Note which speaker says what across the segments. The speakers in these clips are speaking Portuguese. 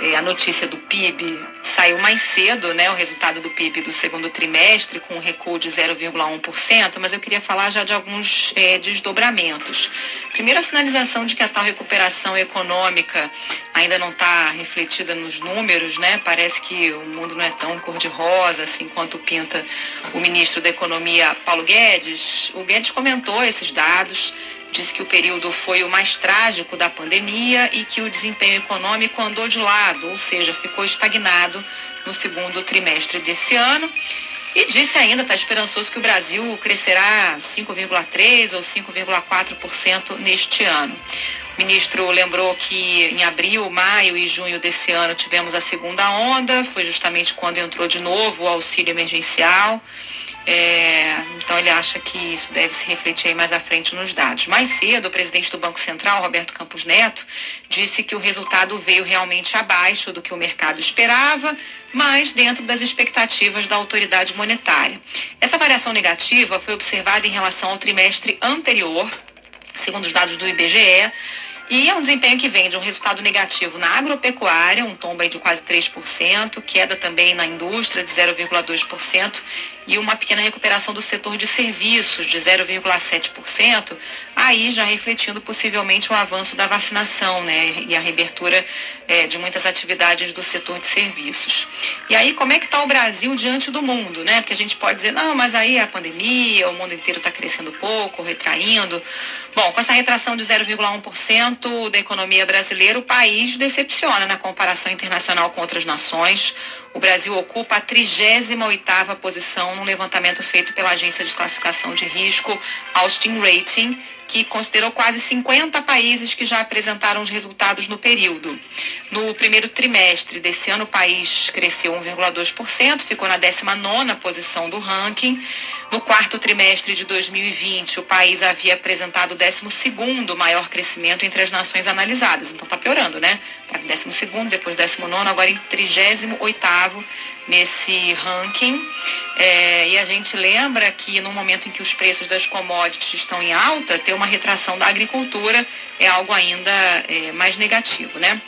Speaker 1: é, a notícia do PIB saiu mais cedo, né, o resultado do PIB do segundo trimestre, com um recuo de 0,1%, mas eu queria falar já de alguns é, desdobramentos. Primeiro, a sinalização de que a tal recuperação econômica ainda não está refletida nos números, né? Parece que o mundo não é tão cor-de-rosa assim quanto pinta o ministro da Economia, Paulo Guedes. O Guedes comentou esses dados disse que o período foi o mais trágico da pandemia e que o desempenho econômico andou de lado, ou seja, ficou estagnado no segundo trimestre desse ano. E disse ainda, está esperançoso, que o Brasil crescerá 5,3% ou 5,4% neste ano. O ministro lembrou que em abril, maio e junho desse ano tivemos a segunda onda, foi justamente quando entrou de novo o auxílio emergencial. É, então ele acha que isso deve se refletir mais à frente nos dados. Mais cedo, o presidente do Banco Central, Roberto Campos Neto, disse que o resultado veio realmente abaixo do que o mercado esperava, mas dentro das expectativas da autoridade monetária. Essa variação negativa foi observada em relação ao trimestre anterior, segundo os dados do IBGE, e é um desempenho que vem de um resultado negativo na agropecuária, um tombo de quase 3%, queda também na indústria de 0,2% e uma pequena recuperação do setor de serviços de 0,7%, aí já refletindo possivelmente o avanço da vacinação né, e a reabertura é, de muitas atividades do setor de serviços. E aí, como é que está o Brasil diante do mundo? Né? Porque a gente pode dizer, não, mas aí a pandemia, o mundo inteiro está crescendo pouco, retraindo. Bom, com essa retração de 0,1% da economia brasileira, o país decepciona na comparação internacional com outras nações. O Brasil ocupa a 38ª posição no levantamento feito pela agência de classificação de risco Austin Rating, que considerou quase 50 países que já apresentaram os resultados no período. No primeiro trimestre desse ano, o país cresceu 1,2%, ficou na 19ª posição do ranking. No quarto trimestre de 2020, o país havia apresentado o 12º maior crescimento entre as nações analisadas. Então está piorando, né? Está em 12º, depois 19º, agora em 38º nesse ranking. É, e a gente lembra que no momento em que os preços das commodities estão em alta, ter uma retração da agricultura é algo ainda é, mais negativo, né?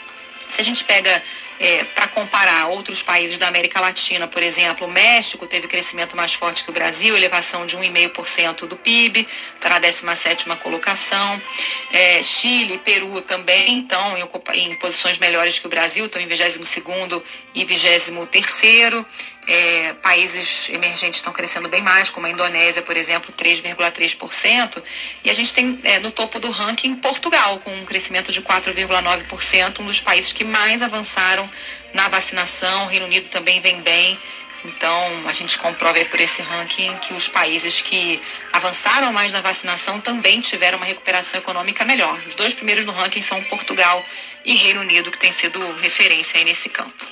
Speaker 1: Se a gente pega é, para comparar outros países da América Latina, por exemplo, o México teve crescimento mais forte que o Brasil, elevação de 1,5% do PIB, está na 17 colocação. É, Chile e Peru também estão em, em, posições melhores que o Brasil, estão em 22 e 23 é, países emergentes estão crescendo bem mais, como a Indonésia, por exemplo, 3,3%. E a gente tem é, no topo do ranking Portugal, com um crescimento de 4,9%, um dos países que mais avançaram na vacinação. O Reino Unido também vem bem. Então, a gente comprova por esse ranking que os países que avançaram mais na vacinação também tiveram uma recuperação econômica melhor. Os dois primeiros no ranking são Portugal e Reino Unido, que tem sido referência aí nesse campo.